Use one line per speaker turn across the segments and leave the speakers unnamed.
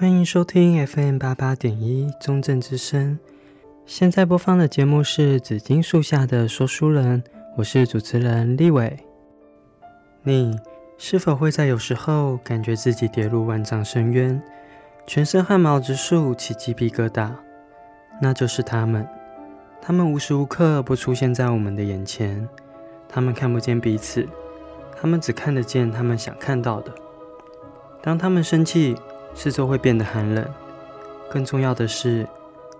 欢迎收听 FM 八八点一中正之声。现在播放的节目是《紫金树下的说书人》，我是主持人立伟。你是否会在有时候感觉自己跌入万丈深渊，全身汗毛直竖，起鸡皮疙瘩？那就是他们，他们无时无刻不出现在我们的眼前，他们看不见彼此，他们只看得见他们想看到的。当他们生气，四周会变得寒冷。更重要的是，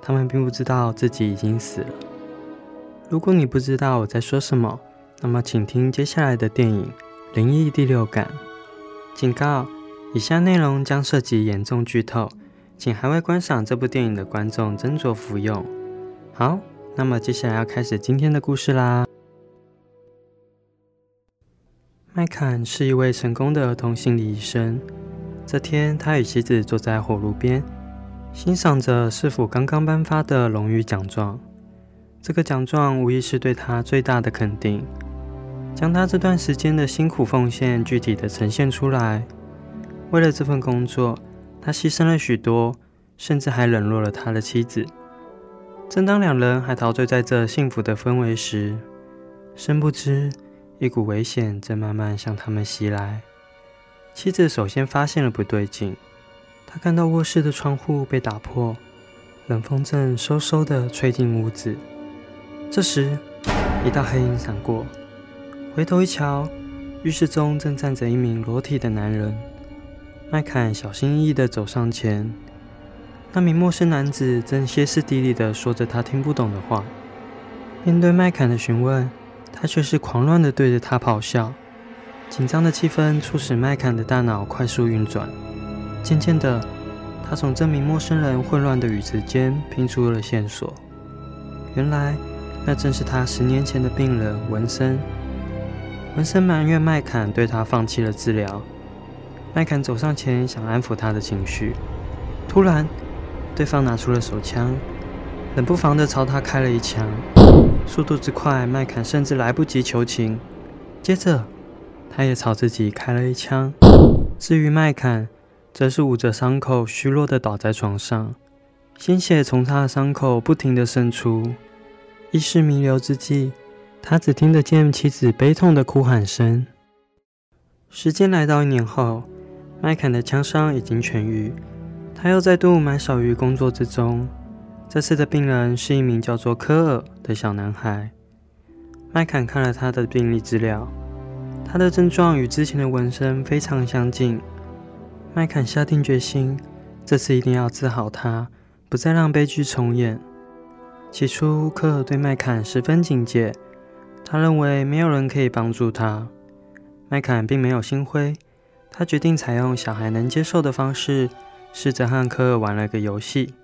他们并不知道自己已经死了。如果你不知道我在说什么，那么请听接下来的电影《灵异第六感》。警告：以下内容将涉及严重剧透。请还未观赏这部电影的观众斟酌服用。好，那么接下来要开始今天的故事啦。麦坎是一位成功的儿童心理医生。这天，他与妻子坐在火炉边，欣赏着师傅刚刚颁发的荣誉奖状。这个奖状无疑是对他最大的肯定，将他这段时间的辛苦奉献具体的呈现出来。为了这份工作，他牺牲了许多，甚至还冷落了他的妻子。正当两人还陶醉在这幸福的氛围时，深不知一股危险正慢慢向他们袭来。妻子首先发现了不对劲，她看到卧室的窗户被打破，冷风正嗖嗖地吹进屋子。这时，一道黑影闪过，回头一瞧，浴室中正站着一名裸体的男人。麦坎小心翼翼地走上前，那名陌生男子正歇斯底里地说着他听不懂的话。面对麦坎的询问，他却是狂乱地对着他咆哮。紧张的气氛促使麦坎的大脑快速运转。渐渐的，他从这名陌生人混乱的语词间拼出了线索。原来，那正是他十年前的病人文森。文森埋怨麦坎对他放弃了治疗。麦坎走上前，想安抚他的情绪。突然，对方拿出了手枪，冷不防地朝他开了一枪。速度之快，麦坎甚至来不及求情。接着，他也朝自己开了一枪。至于麦坎，则是捂着伤口，虚弱的倒在床上，鲜血从他的伤口不停地渗出。意识弥留之际，他只听得见妻子悲痛的哭喊声。时间来到一年后。麦坎的枪伤已经痊愈，他又再度埋手于工作之中。这次的病人是一名叫做科尔的小男孩。麦坎看了他的病历资料，他的症状与之前的纹身非常相近。麦坎下定决心，这次一定要治好他，不再让悲剧重演。起初，科尔对麦坎十分警戒，他认为没有人可以帮助他。麦坎并没有心灰。他决定采用小孩能接受的方式，试着和科尔玩了个游戏。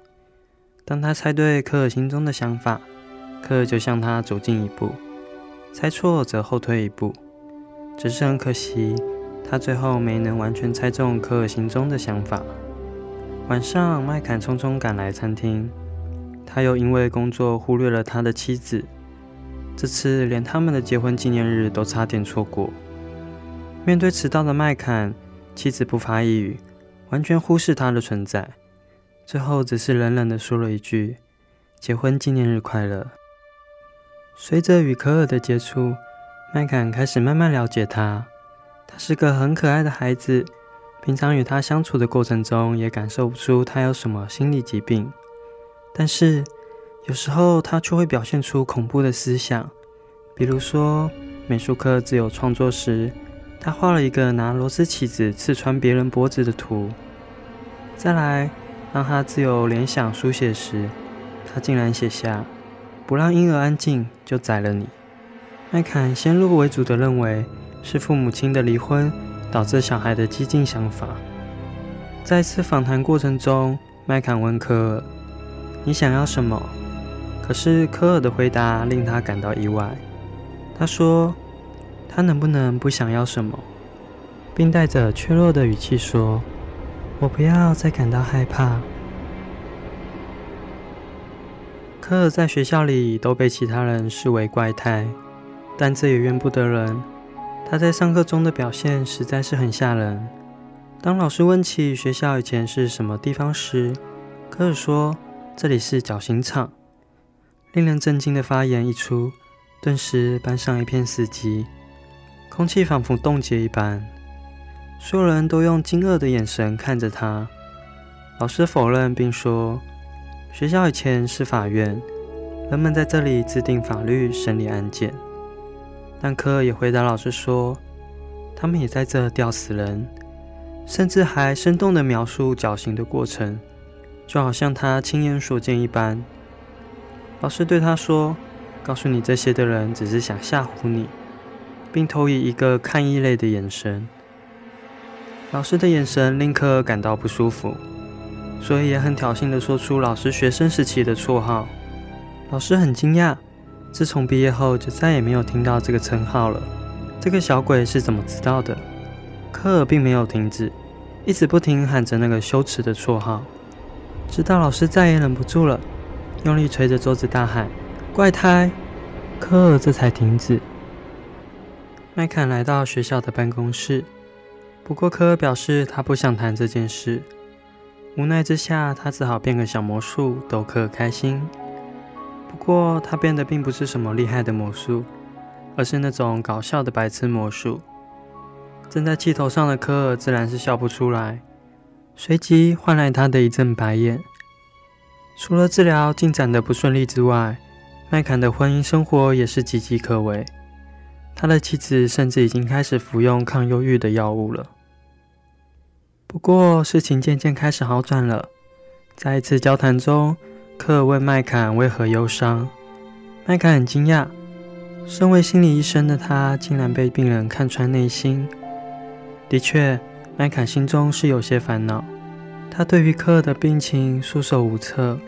当他猜对科尔心中的想法，科尔就向他走近一步；猜错则后退一步。只是很可惜，他最后没能完全猜中科尔心中的想法。晚上，麦坎匆匆赶来餐厅，他又因为工作忽略了他的妻子，这次连他们的结婚纪念日都差点错过。面对迟到的麦坎，妻子不发一语，完全忽视他的存在。最后只是冷冷地说了一句：“结婚纪念日快乐。”随着与科尔的接触，麦肯开始慢慢了解他。他是个很可爱的孩子，平常与他相处的过程中，也感受不出他有什么心理疾病。但是有时候他却会表现出恐怖的思想，比如说美术课自由创作时。他画了一个拿螺丝起子刺穿别人脖子的图。再来，让他自由联想书写时，他竟然写下“不让婴儿安静，就宰了你”。麦坎先入为主的认为是父母亲的离婚导致小孩的激进想法。在一次访谈过程中，麦坎问科尔：“你想要什么？”可是科尔的回答令他感到意外。他说。他能不能不想要什么，并带着怯弱的语气说：“我不要再感到害怕。”科尔在学校里都被其他人视为怪胎，但这也怨不得人。他在上课中的表现实在是很吓人。当老师问起学校以前是什么地方时，科尔说：“这里是绞刑场。”令人震惊的发言一出，顿时班上一片死寂，空气仿佛冻结一般，所有人都用惊愕的眼神看着他。老师否认并说：“学校以前是法院，人们在这里制定法律、审理案件。”但科尔也回答老师说：“他们也在这吊死人，甚至还生动地描述绞刑的过程，就好像他亲眼所见一般。”老师对他说：“告诉你这些的人只是想吓唬你，并投以一个看异类的眼神。”老师的眼神令科尔感到不舒服，所以也很挑衅地说出老师学生时期的绰号。老师很惊讶，自从毕业后就再也没有听到这个称号了。这个小鬼是怎么知道的？科尔并没有停止，一直不停喊着那个羞耻的绰号，直到老师再也忍不住了。用力捶着桌子大喊：“怪胎！”科尔这才停止。麦肯来到学校的办公室，不过科尔表示他不想谈这件事。无奈之下，他只好变个小魔术逗科尔开心。不过他变的并不是什么厉害的魔术，而是那种搞笑的白痴魔术。正在气头上的科尔自然是笑不出来，随即换来他的一阵白眼。除了治疗进展的不顺利之外，麦坎的婚姻生活也是岌岌可危。他的妻子甚至已经开始服用抗忧郁的药物了。不过，事情渐渐开始好转了。在一次交谈中，科尔问麦坎为何忧伤，麦坎很惊讶，身为心理医生的他竟然被病人看穿内心。的确，麦坎心中是有些烦恼。他对于科尔的病情束手无策，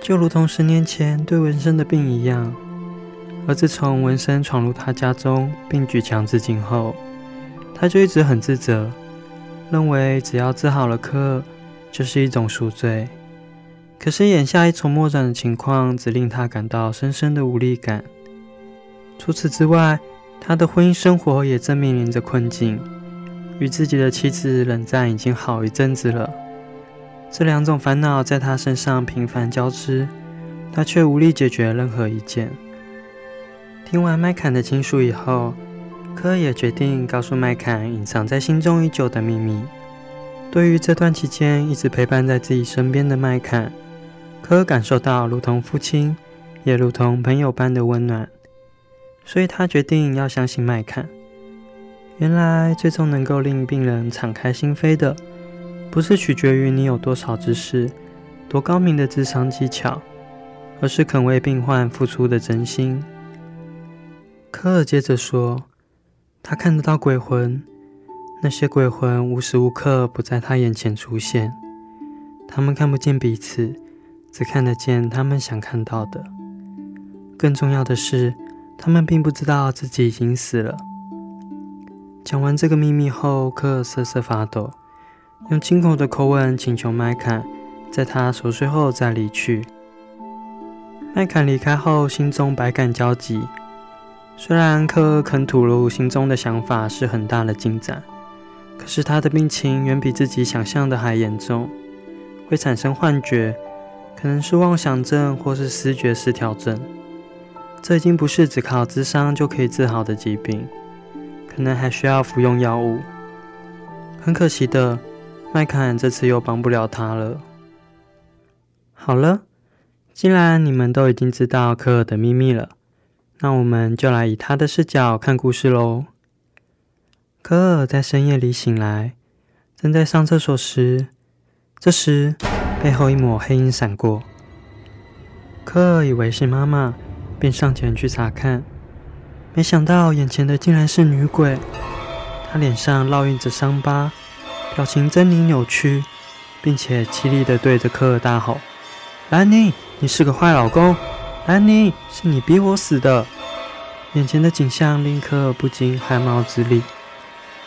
就如同十年前对文森的病一样。而自从文森闯入他家中并举强自尽后，他就一直很自责，认为只要治好了科尔，就是一种赎罪。可是眼下一筹莫展的情况，只令他感到深深的无力感。除此之外，他的婚姻生活也正面临着困境，与自己的妻子冷战已经好一阵子了。这两种烦恼在他身上频繁交织，他却无力解决任何一件。听完麦坎的倾诉以后，科尔也决定告诉麦坎隐藏在心中已久的秘密。对于这段期间一直陪伴在自己身边的麦坎，科感受到如同父亲，也如同朋友般的温暖，所以他决定要相信麦坎。原来，最终能够令病人敞开心扉的。不是取决于你有多少知识、多高明的智商技巧，而是肯为病患付出的真心。科尔接着说：“他看得到鬼魂，那些鬼魂无时无刻不在他眼前出现。他们看不见彼此，只看得见他们想看到的。更重要的是，他们并不知道自己已经死了。”讲完这个秘密后，克瑟瑟发抖。用惊恐的口吻请求麦坎在他熟睡后再离去。麦坎离开后，心中百感交集。虽然科尔肯吐露心中的想法是很大的进展，可是他的病情远比自己想象的还严重，会产生幻觉，可能是妄想症或是思觉失调症。这已经不是只靠智商就可以治好的疾病，可能还需要服用药物。很可惜的。麦坎这次又帮不了他了。好了，既然你们都已经知道科尔的秘密了，那我们就来以他的视角看故事喽。科尔在深夜里醒来，正在上厕所时，这时背后一抹黑影闪过。科尔以为是妈妈，便上前去查看，没想到眼前的竟然是女鬼，她脸上烙印着伤疤。表情狰狞扭曲，并且凄厉地对着科尔大吼：“兰尼，你是个坏老公！兰尼，是你逼我死的！”眼前的景象令科尔不禁汗毛直立，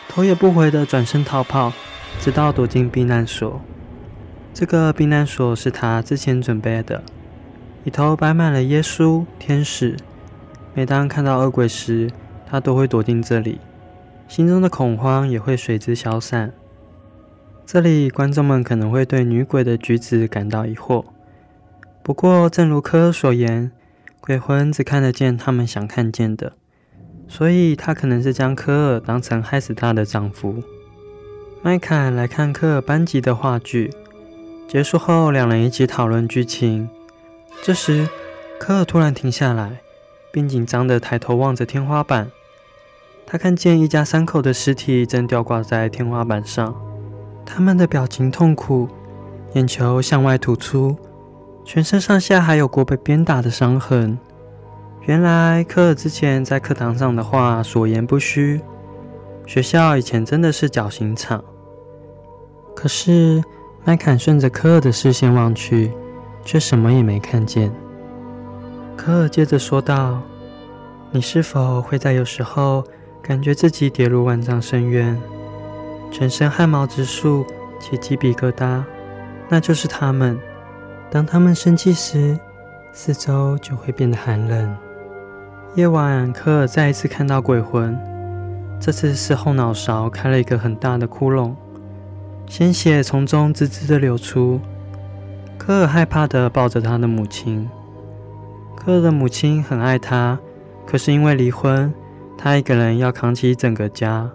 头也不回地转身逃跑，直到躲进避难所。这个避难所是他之前准备的，里头摆满了耶稣、天使。每当看到恶鬼时，他都会躲进这里，心中的恐慌也会随之消散。这里观众们可能会对女鬼的举止感到疑惑。不过，正如科尔所言，鬼魂只看得见他们想看见的，所以他可能是将科尔当成害死他的丈夫。麦坎来看科尔班级的话剧，结束后，两人一起讨论剧情。这时，科尔突然停下来，并紧张地抬头望着天花板。他看见一家三口的尸体正吊挂在天花板上，他们的表情痛苦，眼球向外突出。全身上下还有过被鞭打的伤痕。原来科尔之前在课堂上的话所言不虚，学校以前真的是绞刑场。可是麦坎顺着科尔的视线望去，却什么也没看见。科尔接着说道：“你是否会在有时候感觉自己跌入万丈深渊，全身汗毛直竖，起鸡皮疙瘩？那就是他们。”当他们生气时，四周就会变得寒冷。夜晚，科尔再一次看到鬼魂，这次是后脑勺开了一个很大的窟窿，鲜血从中滋滋的流出。科尔害怕的抱着他的母亲。科尔的母亲很爱他，可是因为离婚，他一个人要扛起整个家，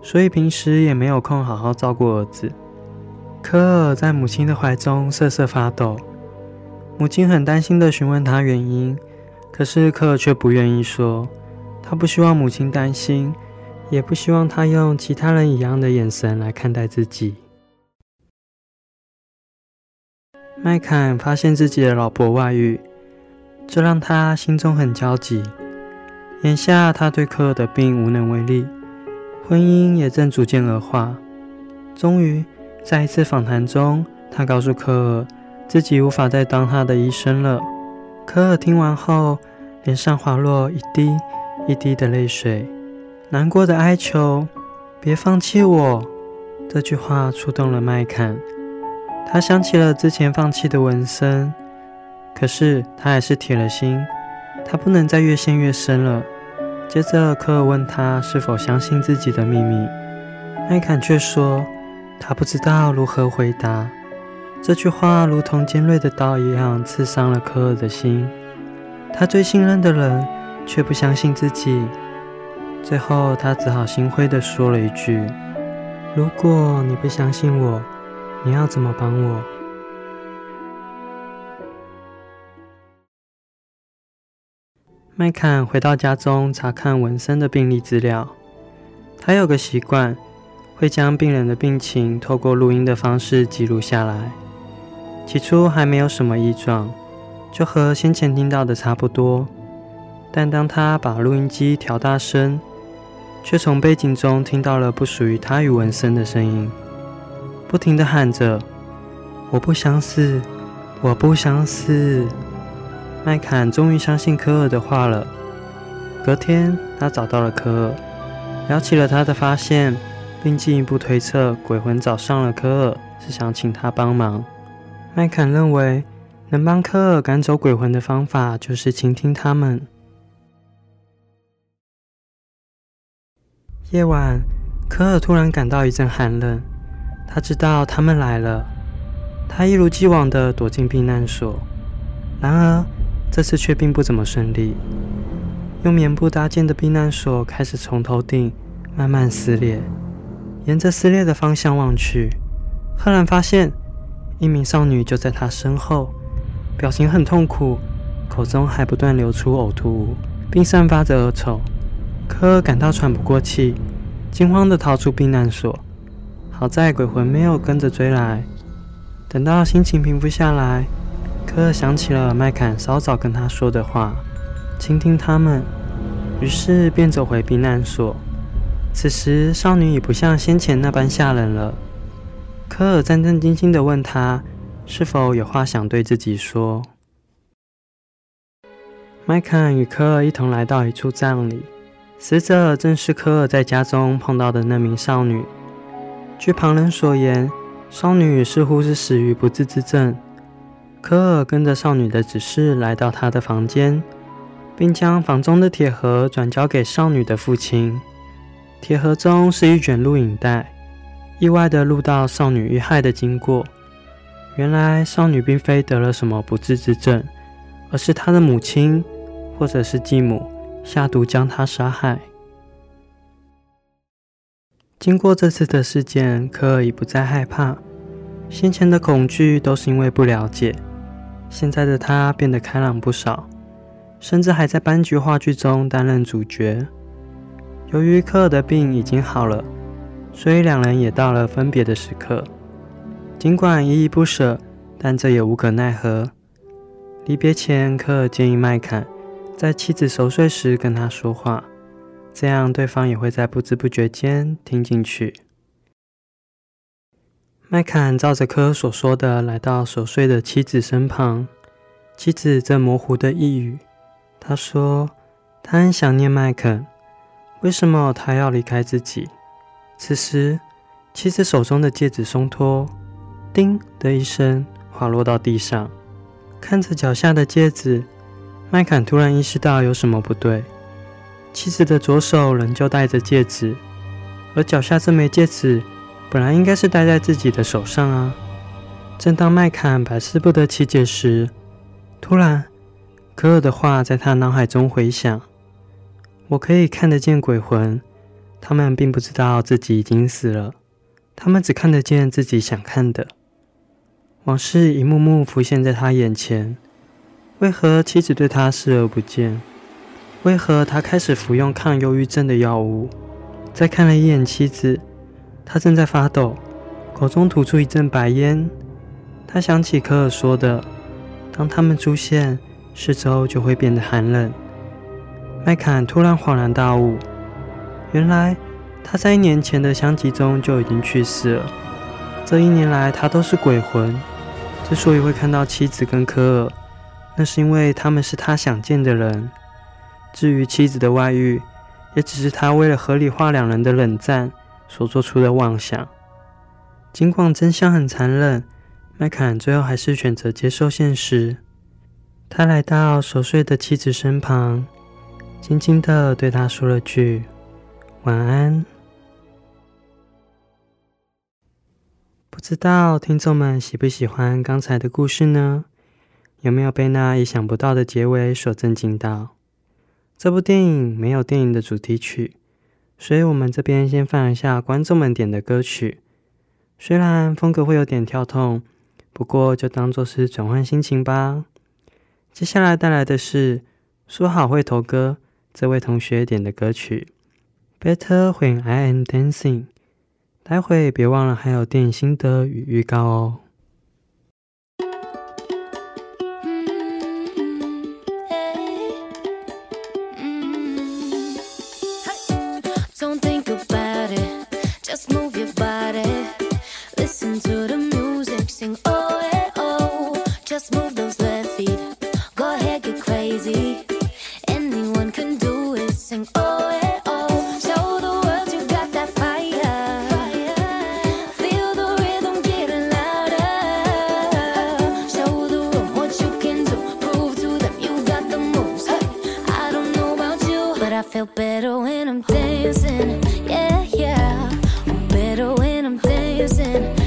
所以平时也没有空好好照顾儿子。科尔在母亲的怀中瑟瑟发抖，母亲很担心地询问他原因，可是科尔却不愿意说。他不希望母亲担心，也不希望他用其他人一样的眼神来看待自己。麦坎发现自己的老婆外遇，这让他心中很焦急。眼下他对科尔的病无能为力，婚姻也正逐渐恶化，终于。在一次访谈中，他告诉科尔自己无法再当他的医生了。科尔听完后，脸上滑落一滴一滴的泪水，难过的哀求：“别放弃我。”这句话触动了麦坎，他想起了之前放弃的纹身，可是他还是铁了心，他不能再越陷越深了。接着，科尔问他是否相信自己的秘密，麦坎却说。他不知道如何回答，这句话如同尖锐的刀一样刺伤了科尔的心。他最信任的人却不相信自己，最后他只好心灰地说了一句：“如果你不相信我，你要怎么帮我？”麦坎回到家中查看文森的病历资料，他有个习惯。会将病人的病情透过录音的方式记录下来。起初还没有什么异状，就和先前听到的差不多。但当他把录音机调大声，却从背景中听到了不属于他与文森的声音，不停地喊着：“我不想死，我不想死。”麦坎终于相信科尔的话了。隔天，他找到了科尔，聊起了他的发现。并进一步推测，鬼魂找上了科尔，是想请他帮忙。麦坎认为，能帮科尔赶走鬼魂的方法，就是倾听他们。夜晚，科尔突然感到一阵寒冷，他知道他们来了。他一如既往地躲进避难所，然而这次却并不怎么顺利。用棉布搭建的避难所开始从头顶慢慢撕裂。沿着撕裂的方向望去，赫然发现一名少女就在他身后，表情很痛苦，口中还不断流出呕吐物，并散发着恶臭。科尔感到喘不过气，惊慌地逃出避难所。好在鬼魂没有跟着追来。等到心情平复下来，科尔想起了麦坎稍早跟他说的话，倾听他们，于是便走回避难所。此时，少女已不像先前那般吓人了。科尔战战兢兢地问她：“是否有话想对自己说？”麦坎与科尔一同来到一处葬礼，死者正是科尔在家中碰到的那名少女。据旁人所言，少女似乎是死于不治之症。科尔跟着少女的指示来到她的房间，并将房中的铁盒转交给少女的父亲。铁盒中是一卷录影带，意外地录到少女遇害的经过。原来少女并非得了什么不治之症，而是她的母亲或者是继母下毒将他杀害。经过这次的事件，科尔已不再害怕，先前的恐惧都是因为不了解。现在的他变得开朗不少，甚至还在班级话剧中担任主角。由于科尔的病已经好了，所以两人也到了分别的时刻。尽管依依不舍，但这也无可奈何。离别前，科尔建议麦坎在妻子熟睡时跟他说话。这样，对方也会在不知不觉间听进去。麦坎照着科所说的，来到熟睡的妻子身旁。妻子正模糊的一语。他说：“他很想念麦肯，为什么他要离开自己？”此时，妻子手中的戒指松脱，叮的一声滑落到地上。看着脚下的戒指，麦坎突然意识到有什么不对。妻子的左手仍旧戴着戒指，而脚下这枚戒指本来应该是戴在自己的手上啊！正当麦坎百思不得其解时，突然科尔的话在他脑海中回响：“我可以看得见鬼魂，他们并不知道自己已经死了，他们只看得见自己想看的。”往事一幕幕浮现在他眼前，为何妻子对他视而不见？为何他开始服用抗忧郁症的药物？再看了一眼妻子，他正在发抖，口中吐出一阵白烟。他想起科尔说的：“当他们出现，四周就会变得寒冷。”麦坎突然恍然大悟，原来他在一年前的相集中就已经去世了。这一年来，他都是鬼魂。之所以会看到妻子跟科尔，那是因为他们是他想见的人。至于妻子的外遇，也只是他为了合理化两人的冷战所做出的妄想。尽管真相很残忍，麦坎最后还是选择接受现实。他来到熟睡的妻子身旁，轻轻地对她说了句“晚安”。不知道听众们喜不喜欢刚才的故事呢？有没有被那意想不到的结尾所震惊到？这部电影没有电影的主题曲，所以我们这边先放一下观众们点的歌曲。虽然风格会有点跳痛，不过就当做是转换心情吧。接下来带来的是说好会投歌这位同学点的歌曲《Better When I Am Dancing》。待会别忘了还有电影心得与预告哦。Move those left feet.
Go ahead, get crazy. Anyone can do it. Sing oh yeah, oh. Show the world you got that fire. Feel the rhythm getting louder. Show the world what you can do. Prove to them you got the moves. I don't know about you, but I feel better when I'm dancing. Yeah, yeah. Better when I'm dancing.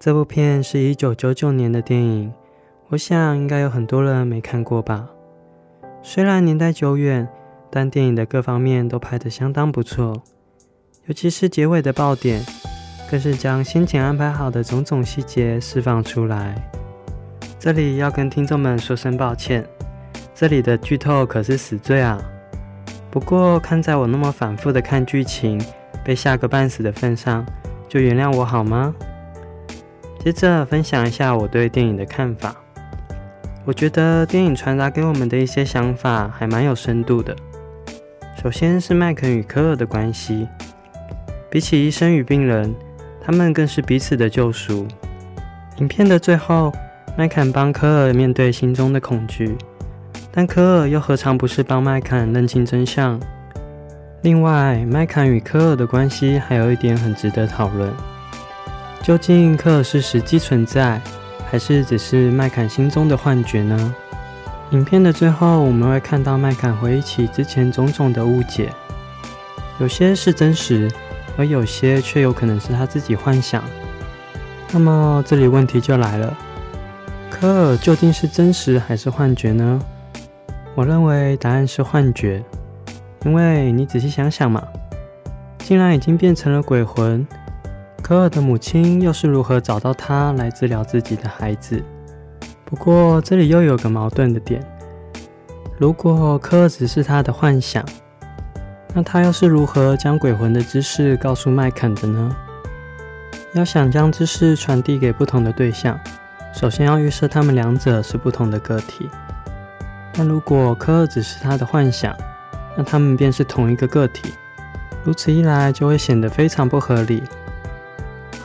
这部片是一九九九年的电影，我想应该有很多人没看过吧。虽然年代久远，但电影的各方面都拍得相当不错，尤其是结尾的爆点，更是将先前安排好的种种细节释放出来。这里要跟听众们说声抱歉，这里的剧透可是死罪啊。不过看在我那么反复的看剧情，被吓个半死的份上，就原谅我好吗？接着分享一下我对电影的看法。我觉得电影传达给我们的一些想法还蛮有深度的。首先是麦肯与科尔的关系，比起医生与病人，他们更是彼此的救赎。影片的最后，麦肯帮科尔面对心中的恐惧，但科尔又何尝不是帮麦肯认清真相？另外，麦肯与科尔的关系还有一点很值得讨论。究竟科尔是实际存在，还是只是麦坎心中的幻觉呢？影片的最后，我们会看到麦坎回忆起之前种种的误解，有些是真实，而有些却有可能是他自己幻想。那么这里问题就来了：科尔究竟是真实还是幻觉呢？我认为答案是幻觉，因为你仔细想想嘛，竟然已经变成了鬼魂。科尔的母亲又是如何找到他来治疗自己的孩子？不过这里又有个矛盾的点：如果科尔只是他的幻想，那他又是如何将鬼魂的知识告诉麦肯的呢？要想将知识传递给不同的对象，首先要预设他们两者是不同的个体。但如果科尔只是他的幻想，那他们便是同一个个体。如此一来，就会显得非常不合理。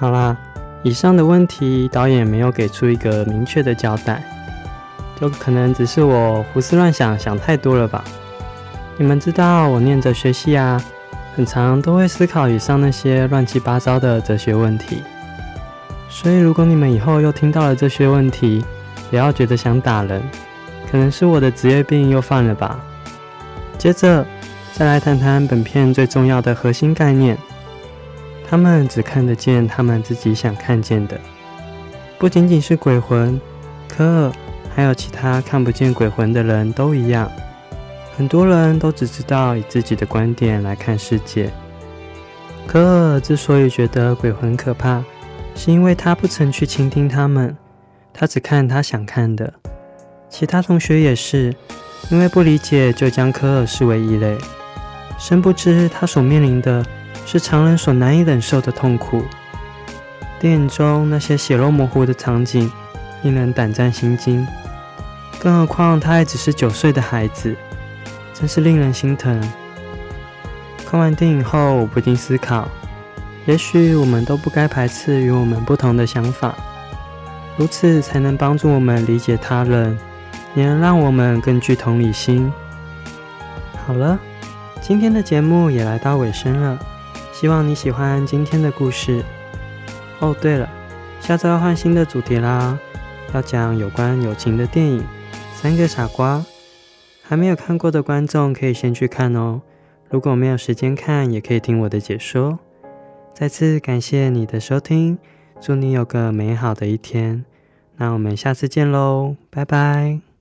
好啦，以上的问题导演没有给出一个明确的交代，就可能只是我胡思乱想，想太多了吧。你们知道我念哲学系啊，很常都会思考以上那些乱七八糟的哲学问题。所以如果你们以后又听到了这些问题，不要觉得想打人，可能是我的职业病又犯了吧。接着再来谈谈本片最重要的核心概念。他们只看得见他们自己想看见的，不仅仅是鬼魂，科尔还有其他看不见鬼魂的人都一样。很多人都只知道以自己的观点来看世界。科尔之所以觉得鬼魂可怕，是因为他不曾去倾听他们，他只看他想看的。其他同学也是，因为不理解就将科尔视为异类，深不知他所面临的。是常人所难以忍受的痛苦。电影中那些血肉模糊的场景，令人胆战心惊。更何况他还只是九岁的孩子，真是令人心疼。看完电影后，我不禁思考：也许我们都不该排斥与我们不同的想法，如此才能帮助我们理解他人，也能让我们更具同理心。好了，今天的节目也来到尾声了。希望你喜欢今天的故事。哦，对了，下周要换新的主题啦，要讲有关友情的电影《三个傻瓜》。还没有看过的观众可以先去看哦。如果没有时间看，也可以听我的解说。再次感谢你的收听，祝你有个美好的一天。那我们下次见喽，拜拜。